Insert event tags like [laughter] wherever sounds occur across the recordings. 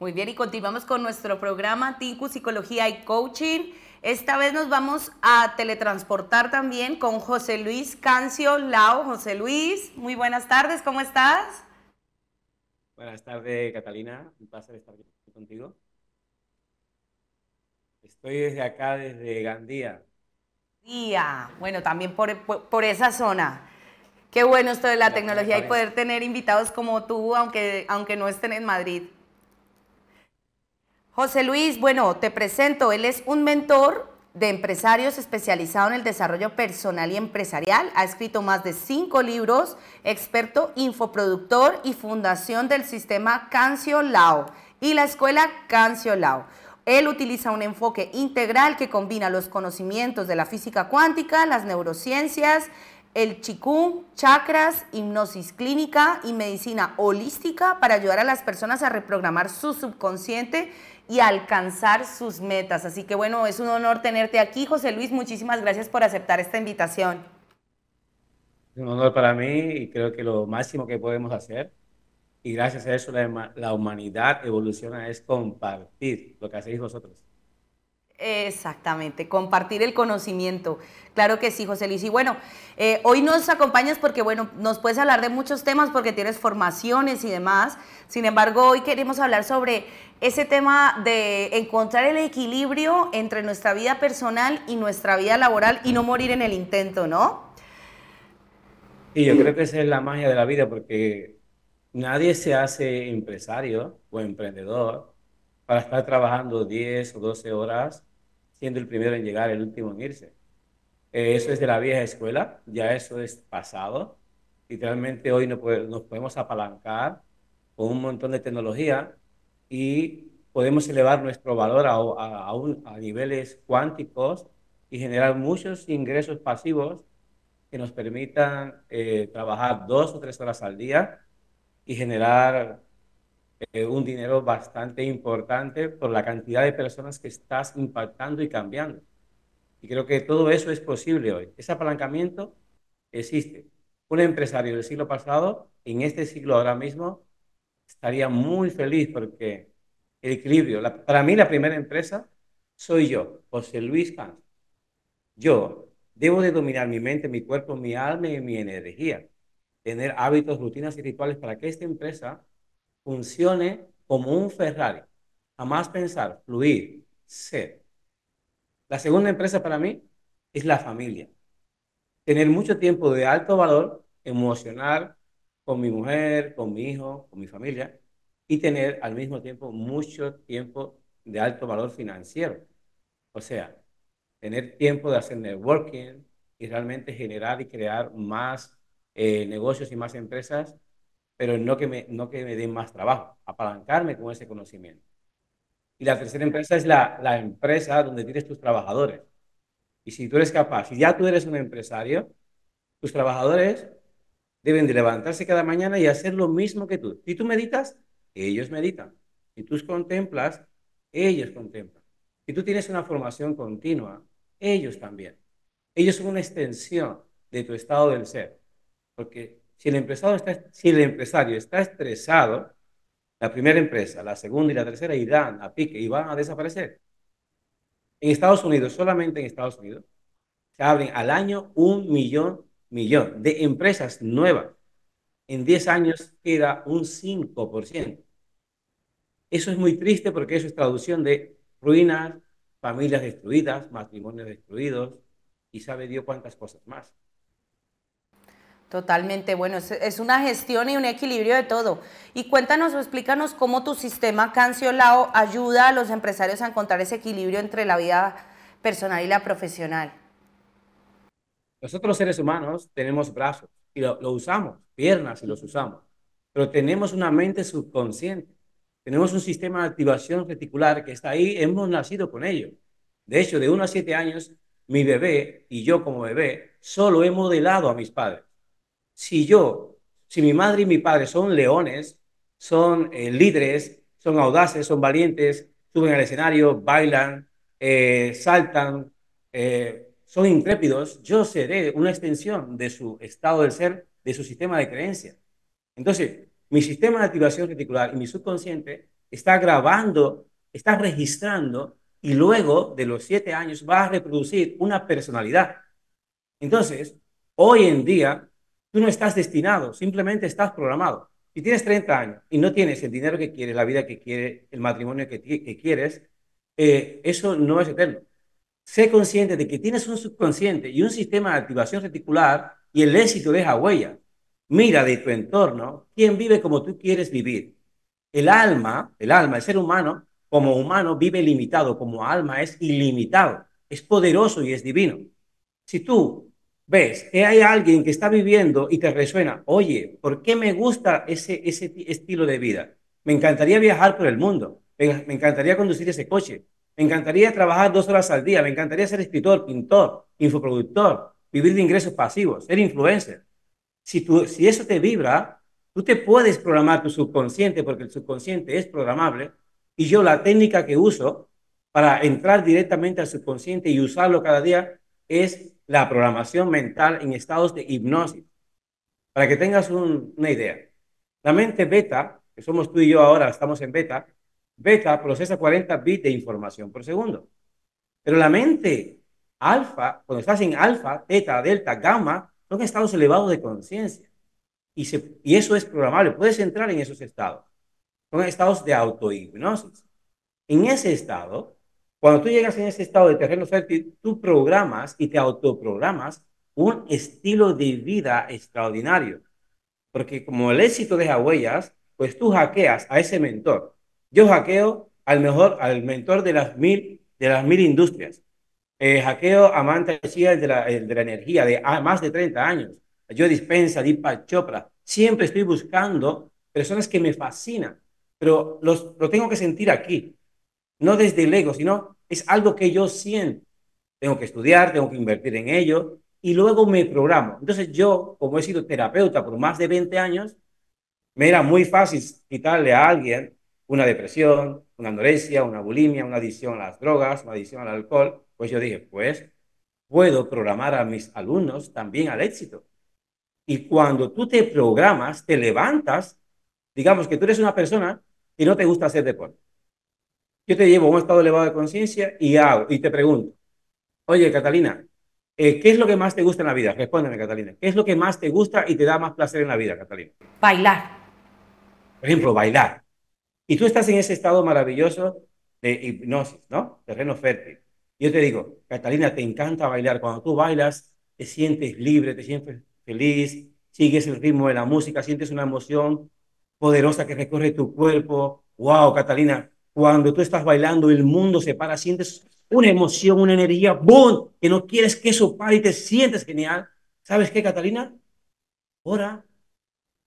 Muy bien, y continuamos con nuestro programa Tinku Psicología y Coaching. Esta vez nos vamos a teletransportar también con José Luis Cancio Lao. José Luis, muy buenas tardes, ¿cómo estás? Buenas tardes, Catalina. Un placer estar aquí contigo. Estoy desde acá, desde Gandía. Gandía, bueno, también por, por, esa zona. Qué bueno esto de la, tecnología y poder tener invitados como tú, aunque, aunque no estén en Madrid. José Luis, bueno, te presento, él es un mentor de empresarios especializado en el desarrollo personal y empresarial. Ha escrito más de cinco libros, experto infoproductor y fundación del sistema Cancio Lao y la escuela Cancio Lao. Él utiliza un enfoque integral que combina los conocimientos de la física cuántica, las neurociencias, el chikung, chakras, hipnosis clínica y medicina holística para ayudar a las personas a reprogramar su subconsciente y alcanzar sus metas. Así que bueno, es un honor tenerte aquí, José Luis. Muchísimas gracias por aceptar esta invitación. Es un honor para mí y creo que lo máximo que podemos hacer, y gracias a eso la, la humanidad evoluciona, es compartir lo que hacéis vosotros. Exactamente, compartir el conocimiento. Claro que sí, José Luis. Y bueno, eh, hoy nos acompañas porque, bueno, nos puedes hablar de muchos temas porque tienes formaciones y demás. Sin embargo, hoy queremos hablar sobre ese tema de encontrar el equilibrio entre nuestra vida personal y nuestra vida laboral y no morir en el intento, ¿no? Y yo creo que esa es la magia de la vida porque nadie se hace empresario o emprendedor para estar trabajando 10 o 12 horas siendo el primero en llegar, el último en irse. Eh, eso es de la vieja escuela, ya eso es pasado. Literalmente hoy nos, podemos apalancar con un montón de tecnología y podemos elevar nuestro valor a, a, niveles cuánticos y generar muchos ingresos pasivos que nos permitan eh, trabajar dos o tres horas al día y generar eh, un dinero bastante importante por la cantidad de personas que estás impactando y cambiando. Y creo que todo eso es posible hoy. Ese apalancamiento existe. Un empresario del siglo pasado, en este siglo ahora mismo, estaría muy feliz porque el equilibrio, para mí la primera empresa soy yo, José Luis Cans. Yo debo de dominar mi mente, mi cuerpo, mi alma y mi energía. Tener hábitos, rutinas y rituales para que esta empresa funcione como un Ferrari. Jamás pensar, fluir, ser. La segunda empresa para mí es la familia. Tener mucho tiempo de alto valor emocional con mi mujer, con mi hijo, con mi familia y tener al mismo tiempo mucho tiempo de alto valor financiero. O sea, tener tiempo de hacer networking y realmente generar y crear más eh, negocios y más empresas pero no que, me, no que me den más trabajo, apalancarme con ese conocimiento. Y la tercera empresa es la, la empresa donde tienes tus trabajadores. Y si tú eres capaz, si ya tú eres un empresario, tus trabajadores deben de levantarse cada mañana y hacer lo mismo que tú. Si tú meditas, ellos meditan. Si tú contemplas, ellos contemplan. Si tú tienes una formación continua, ellos también. Ellos son una extensión de tu estado del ser. Porque si el, empresario está, estresado, la primera empresa, la segunda y la tercera irán a pique y van a desaparecer. En Estados Unidos, solamente en Estados Unidos, se abren al año un millón, millón de empresas nuevas. En 10 años queda un 5%. Eso es muy triste porque eso es traducción de ruinas, familias destruidas, matrimonios destruidos y sabe Dios cuántas cosas más. Totalmente, bueno, es, una gestión y un equilibrio de todo. Y cuéntanos o explícanos cómo tu sistema Canciolao ayuda a los empresarios a encontrar ese equilibrio entre la vida personal y la profesional. Nosotros seres humanos tenemos brazos y lo usamos, piernas y los usamos, pero tenemos una mente subconsciente, tenemos un sistema de activación reticular que está ahí, hemos nacido con ello. De hecho, de 1 a 7 años, mi bebé y yo como bebé solo he modelado a mis padres si yo, si mi madre y mi padre son leones, son eh, líderes, son audaces, son valientes, suben al escenario, bailan, eh, saltan, eh, son intrépidos, yo seré una extensión de su estado del ser, de su sistema de creencia. Entonces, mi sistema de activación reticular y mi subconsciente está grabando, está registrando y luego de los siete años va a reproducir una personalidad. Entonces, hoy en día, tú no estás destinado, simplemente estás programado. Si tienes 30 años y no tienes el dinero que quieres, la vida que quieres, el matrimonio que, que quieres, eh, eso no es eterno. Sé consciente de que tienes un subconsciente y un sistema de activación reticular y el éxito deja huella. Mira de tu entorno quién vive como tú quieres vivir. El alma, el alma, el ser humano, como humano vive limitado, como alma es ilimitado, es poderoso y es divino. Si tú ves hay alguien que está viviendo y te resuena, oye, ¿por qué me gusta ese, ese estilo de vida? Me encantaría viajar por el mundo, me encantaría conducir ese coche, me encantaría trabajar dos horas al día, me encantaría ser escritor, pintor, infoproductor, vivir de ingresos pasivos, ser influencer. Si, tú, si eso te vibra, tú te puedes programar tu subconsciente, porque el subconsciente es programable, y yo la técnica que uso para entrar directamente al subconsciente y usarlo cada día es la programación mental en estados de hipnosis. Para que tengas una idea. La mente beta, que somos tú y yo ahora, estamos en beta, beta procesa 40 bits de información por segundo. Pero la mente alfa, cuando estás en alfa, teta, delta, gamma, son estados elevados de conciencia. Y, y eso es programable. Puedes entrar en esos estados. Son estados de autohipnosis. En ese estado, cuando tú llegas en ese estado de terreno fértil, tú programas y te autoprogramas un estilo de vida extraordinario. Porque como el éxito deja huellas, pues tú hackeas a ese mentor. Yo hackeo al mejor, al mentor de las mil, de las mil industrias. Eh, hackeo a Manta de la, de la energía de más de 30 años. Yo dispensa, Deepak Chopra. Siempre estoy buscando personas que me fascinan, pero los, lo tengo que sentir aquí no desde el ego, sino es algo que yo siento. Tengo que estudiar, tengo que invertir en ello y luego me programo. Entonces yo, como he sido terapeuta por más de 20 años, me era muy fácil quitarle a alguien una depresión, una anorexia, una bulimia, una adicción a las drogas, una adicción al alcohol. Pues yo dije, pues puedo programar a mis alumnos también al éxito. Y cuando tú te programas, te levantas, digamos que tú eres una persona y no te gusta hacer deporte yo te llevo a un estado elevado de conciencia y hago, y te pregunto, oye, Catalina, eh, ¿qué es lo que más te gusta en la vida? Respóndeme, Catalina. ¿Qué es lo que más te gusta y te da más placer en la vida, Catalina? Bailar. Por ejemplo, bailar. Y tú estás en ese estado maravilloso de hipnosis, ¿no? Terreno fértil. Yo te digo, Catalina, te encanta bailar. Cuando tú bailas, te sientes libre, te sientes feliz, sigues el ritmo de la música, sientes una emoción poderosa que recorre tu cuerpo. ¡Wow, Catalina! Cuando tú estás bailando, el mundo se para, sientes una emoción, una energía, ¡boom! Que no quieres que eso pare y te sientes genial. ¿Sabes qué, Catalina? Ahora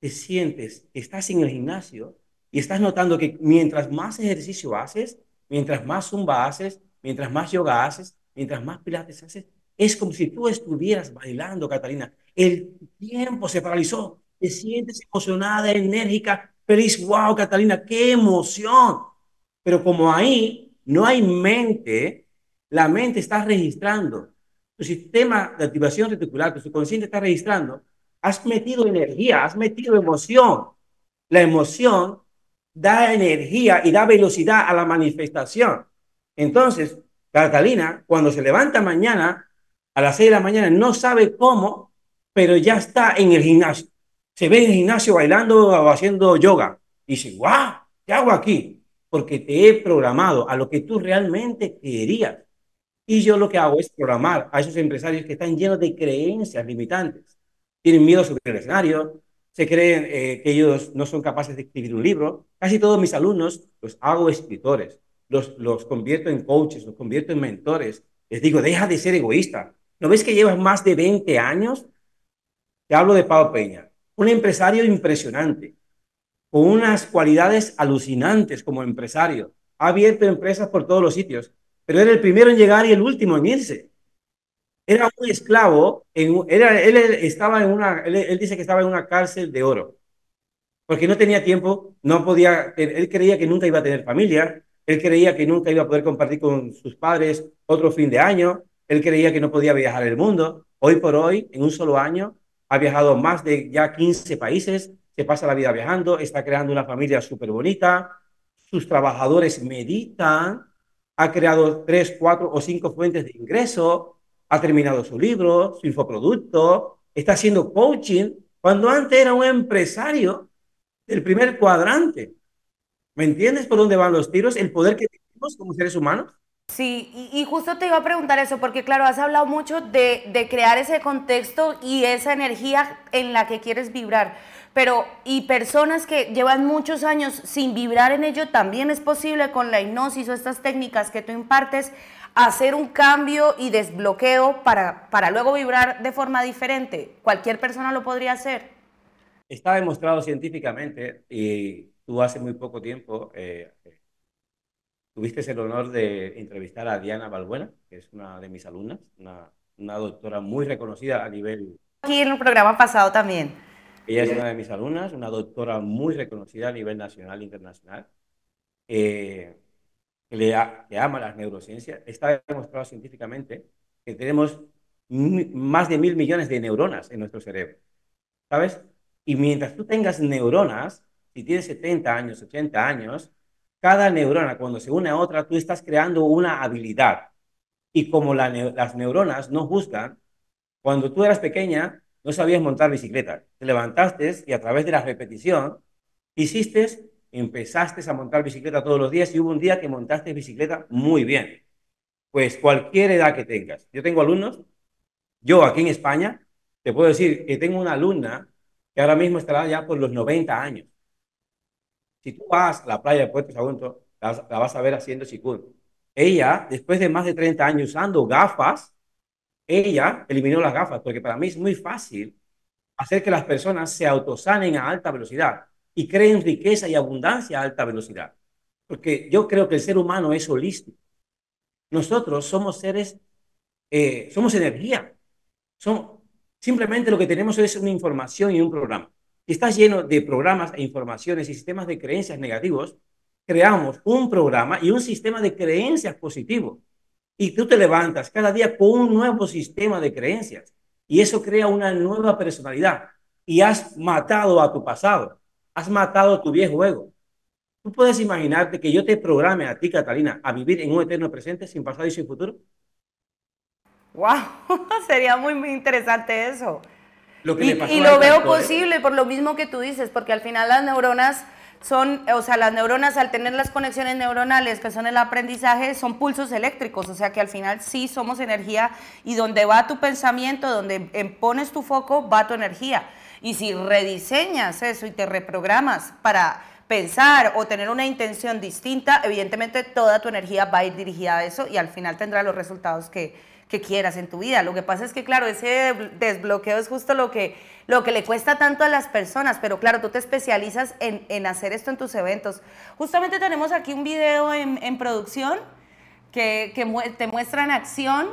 te sientes, estás en el gimnasio y estás notando que mientras más ejercicio haces, mientras más zumba haces, mientras más yoga haces, mientras más pilates haces, es como si tú estuvieras bailando, Catalina. El tiempo se paralizó. Te sientes emocionada, enérgica, feliz. ¡Wow, Catalina! ¡Qué emoción! Pero como ahí no hay mente, la mente está registrando. Tu sistema de activación reticular, tu subconsciente está registrando. Has metido energía, has metido emoción. La emoción da energía y da velocidad a la manifestación. Entonces, Catalina, cuando se levanta mañana, a las 6 de la mañana, no sabe cómo, pero ya está en el gimnasio. Se ve en el gimnasio bailando o haciendo yoga. Y dice, wow, ¿qué hago aquí? Porque te he programado a lo que tú realmente querías. Y yo lo que hago es programar a esos empresarios que están llenos de creencias limitantes. Tienen miedo sobre el escenario, se creen eh, que ellos no son capaces de escribir un libro. Casi todos mis alumnos los hago escritores, los, los convierto en coaches, los convierto en mentores. Les digo, deja de ser egoísta. ¿No ves que llevas más de 20 años? Te hablo de Pau Peña, un empresario impresionante, con unas cualidades alucinantes como empresario. Ha abierto empresas por todos los sitios, pero era el primero en llegar y el último en irse. Era un esclavo, era, él, estaba en una, él, dice que estaba en una cárcel de oro, porque no tenía tiempo, no podía, él creía que nunca iba a tener familia, él creía que nunca iba a poder compartir con sus padres otro fin de año, él creía que no podía viajar el mundo. Hoy por hoy, en un solo año, ha viajado más de ya 15 países, se pasa la vida viajando, está creando una familia súper bonita, sus trabajadores meditan, ha creado tres, cuatro o cinco fuentes de ingreso, ha terminado su libro, su infoproducto, está haciendo coaching, cuando antes era un empresario del primer cuadrante. ¿Me entiendes por dónde van los tiros? El poder que tenemos como seres humanos. Sí, y, justo te iba a preguntar eso, porque claro, has hablado mucho de, crear ese contexto y esa energía en la que quieres vibrar, pero y personas que llevan muchos años sin vibrar en ello, también es posible con la hipnosis o estas técnicas que tú impartes, hacer un cambio y desbloqueo para, para luego vibrar de forma diferente. Cualquier persona lo podría hacer. Está demostrado científicamente y tú hace muy poco tiempo eh, tuviste el honor de entrevistar a Diana Balbuena, que es una de mis alumnas, una, una doctora muy reconocida a nivel... Aquí en un programa pasado también. Ella es una de mis alumnas, una doctora muy reconocida a nivel nacional e internacional, eh, que, le que ama las neurociencias. Está demostrado científicamente que tenemos más de mil millones de neuronas en nuestro cerebro, ¿sabes? Y mientras tú tengas neuronas, si tienes 70 años, 80 años, cada neurona cuando se une a otra, tú estás creando una habilidad. Y como las neuronas no juzgan, cuando tú eras pequeña, no sabías montar bicicleta. Te levantaste y a través de la repetición, hiciste, empezaste a montar bicicleta todos los días y hubo un día que montaste bicicleta muy bien. Pues cualquier edad que tengas. Yo tengo alumnos, yo aquí en España, te puedo decir que tengo una alumna que ahora mismo estará ya por los 90 años. Si tú vas a la playa de Puerto Sagunto, la, la, vas a ver haciendo chikun. Ella, después de más de 30 años usando gafas, ella eliminó las gafas, porque para mí es muy fácil hacer que las personas se autosanen a alta velocidad y creen riqueza y abundancia a alta velocidad. Porque yo creo que el ser humano es holístico. Nosotros somos seres, eh, somos energía. Somos, simplemente lo que tenemos es una información y un programa está lleno de programas e informaciones y sistemas de creencias negativos, creamos un programa y un sistema de creencias positivo. Y tú te levantas cada día con un nuevo sistema de creencias. Y eso crea una nueva personalidad. Y has matado a tu pasado. Has matado tu viejo ego. ¿Tú puedes imaginarte que yo te programe a ti, Catalina, a vivir en un eterno presente sin pasado y sin futuro? ¡Wow! [laughs] Sería muy, muy interesante eso y, lo veo posible por lo mismo que tú dices, porque al final las neuronas son, o sea, las neuronas al tener las conexiones neuronales que son el aprendizaje, son pulsos eléctricos, o sea que al final sí somos energía y donde va tu pensamiento, donde pones tu foco, va tu energía. Y si rediseñas eso y te reprogramas para pensar o tener una intención distinta, evidentemente toda tu energía va a ir dirigida a eso y al final tendrá los resultados que, que quieras en tu vida. Lo que pasa es que, claro, ese desbloqueo es justo lo que, lo que le cuesta tanto a las personas, pero claro, tú te especializas en, en hacer esto en tus eventos. Justamente tenemos aquí un video en, en producción que, que, te muestra en acción.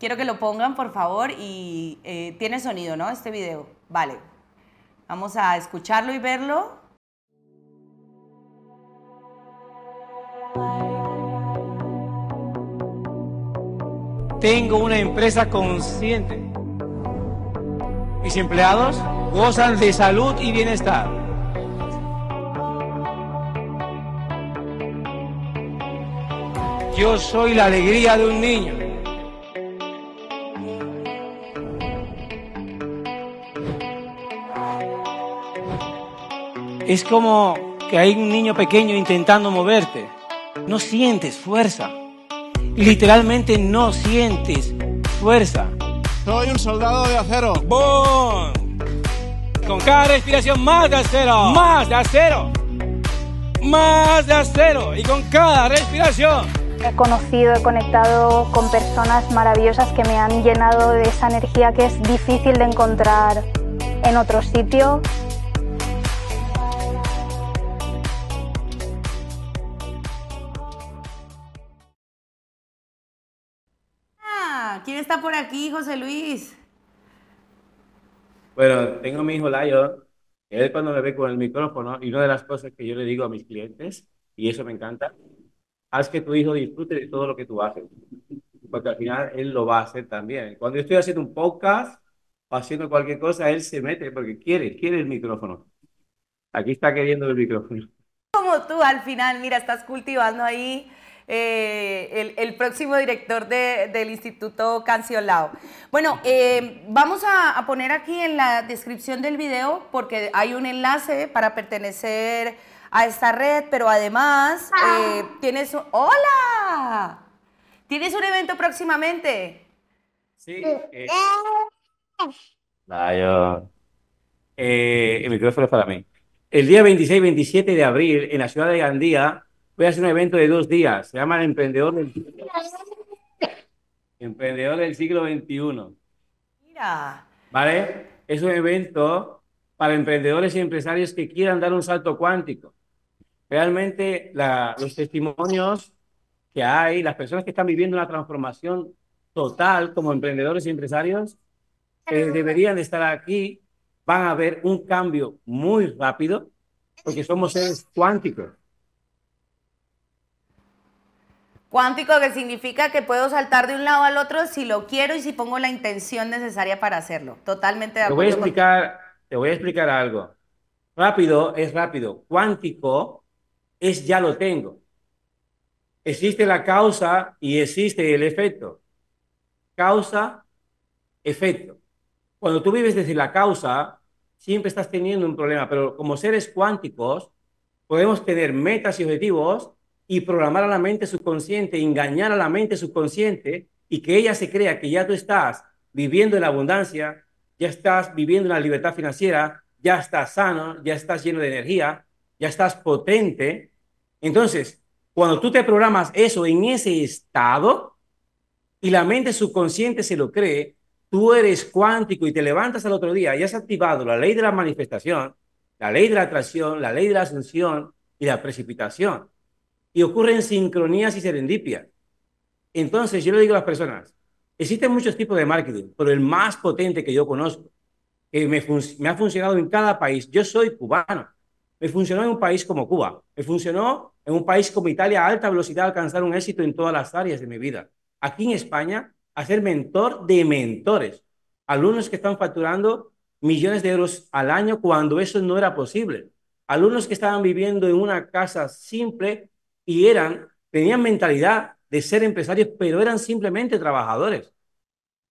Quiero que lo pongan, por favor, y eh, tiene sonido, ¿no? Este video. Vale. Vamos a escucharlo y verlo. Tengo una empresa consciente. Mis empleados gozan de salud y bienestar. Yo soy la alegría de un niño. Es como que hay un niño pequeño intentando moverte. No sientes fuerza literalmente no sientes fuerza. Soy un soldado de acero. ¡Boom! Con cada respiración más de acero, más de acero, más de acero. Y con cada respiración. He conocido, he conectado con personas maravillosas que me han llenado de esa energía que es difícil de encontrar en otro sitio está por aquí, José Luis? Bueno, tengo a mi hijo Layo, él cuando me ve con el micrófono, y una de las cosas que yo le digo a mis clientes, y eso me encanta, haz que tu hijo disfrute de todo lo que tú haces, porque al final él lo va a hacer también. Cuando yo estoy haciendo un podcast o haciendo cualquier cosa, él se mete porque quiere, quiere el micrófono. Aquí está queriendo el micrófono como tú al final, mira, estás cultivando ahí eh, el, próximo director del Instituto Canciolao. Bueno, eh, vamos a, poner aquí en la descripción del video porque hay un enlace para pertenecer a esta red, pero además eh, tienes... ¡Hola! ¿Tienes un evento próximamente? Sí. Vaya. el micrófono es para mí. El día 26-27 de abril, en la ciudad de Gandía, voy a hacer un evento de dos días. Se llama el Emprendedor del, [laughs] Emprendedor del siglo XXI. Mira. ¿Vale? Es un evento para emprendedores y empresarios que quieran dar un salto cuántico. Realmente los testimonios que hay, las personas que están viviendo una transformación total como emprendedores y empresarios, que deberían de estar aquí, van a ver un cambio muy rápido, porque somos seres cuánticos. Cuántico que significa que puedo saltar de un lado al otro si lo quiero y si pongo la intención necesaria para hacerlo. Totalmente de acuerdo. Te voy a explicar, te voy a explicar algo. Rápido es rápido. Cuántico es ya lo tengo. Existe la causa y existe el efecto. Causa, efecto. Cuando tú vives desde la causa, siempre estás teniendo un problema, pero como seres cuánticos podemos tener metas y objetivos y programar a la mente subconsciente, engañar a la mente subconsciente y que ella se crea que ya tú estás viviendo en la abundancia, ya estás viviendo en la libertad financiera, ya estás sano, ya estás lleno de energía, ya estás potente. Entonces, cuando tú te programas eso en ese estado y la mente subconsciente se lo cree, tú eres cuántico y te levantas al otro día y has activado la ley de la manifestación, la ley de la atracción, la ley de la asunción y la precipitación ocurren sincronías y serendipias. Entonces, yo le digo a las personas, existen muchos tipos de marketing, pero el más potente que yo conozco, que me, me ha funcionado en cada país, yo soy cubano, me funcionó en un país como Cuba, me funcionó en un país como Italia a alta velocidad alcanzar un éxito en todas las áreas de mi vida. Aquí en España, hacer mentor de mentores, alumnos que están facturando millones de euros al año cuando eso no era posible, alumnos que estaban viviendo en una casa simple y eran, tenían mentalidad de ser empresarios, pero eran simplemente trabajadores.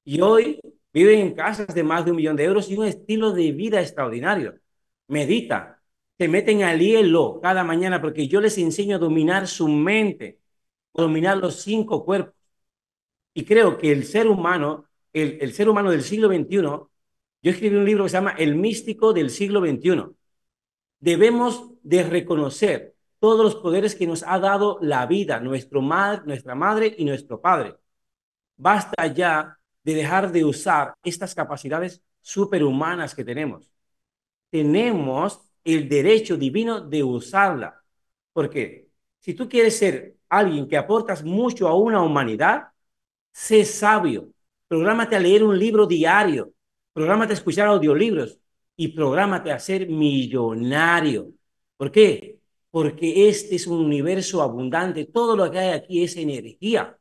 Y hoy viven en casas de más de un millón de euros y un estilo de vida extraordinario. Meditan, se meten al hielo cada mañana porque yo les enseño a dominar su mente, a dominar los cinco cuerpos. Y creo que el ser humano, el, el ser humano del siglo XXI, yo escribí un libro que se llama El místico del siglo XXI. Debemos de reconocer todos los poderes que nos ha dado la vida, nuestro nuestra madre y nuestro padre. Basta ya de dejar de usar estas capacidades superhumanas que tenemos. Tenemos el derecho divino de usarla. Porque si tú quieres ser alguien que aportas mucho a una humanidad, sé sabio. Prográmate a leer un libro diario. Prográmate a escuchar audiolibros. Y prográmate a ser millonario. ¿Por qué? Porque este es un universo abundante, todo lo que hay aquí es energía.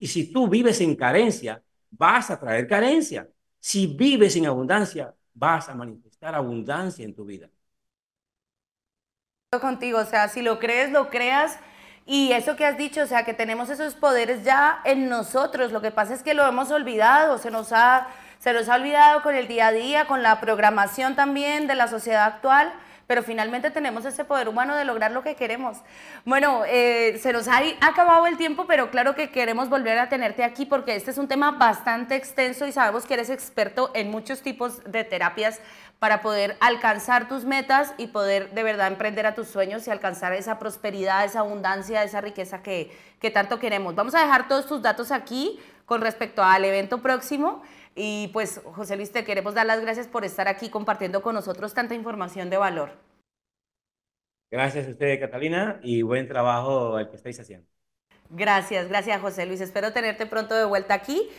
Y si tú vives en carencia, vas a traer carencia. Si vives en abundancia, vas a manifestar abundancia en tu vida. Contigo, o sea, si lo crees, lo creas. Y eso que has dicho, o sea, que tenemos esos poderes ya en nosotros. Lo que pasa es que lo hemos olvidado, se nos ha, se nos ha olvidado con el día a día, con la programación también de la sociedad actual pero finalmente tenemos ese poder humano de lograr lo que queremos. Bueno, eh, se nos ha acabado el tiempo, pero claro que queremos volver a tenerte aquí porque este es un tema bastante extenso y sabemos que eres experto en muchos tipos de terapias para poder alcanzar tus metas y poder de verdad emprender a tus sueños y alcanzar esa prosperidad, esa abundancia, esa riqueza que, que tanto queremos. Vamos a dejar todos tus datos aquí con respecto al evento próximo. Y pues, José Luis, te queremos dar las gracias por estar aquí compartiendo con nosotros tanta información de valor. Gracias a usted, Catalina, y buen trabajo el que estáis haciendo. Gracias, gracias José Luis. Espero tenerte pronto de vuelta aquí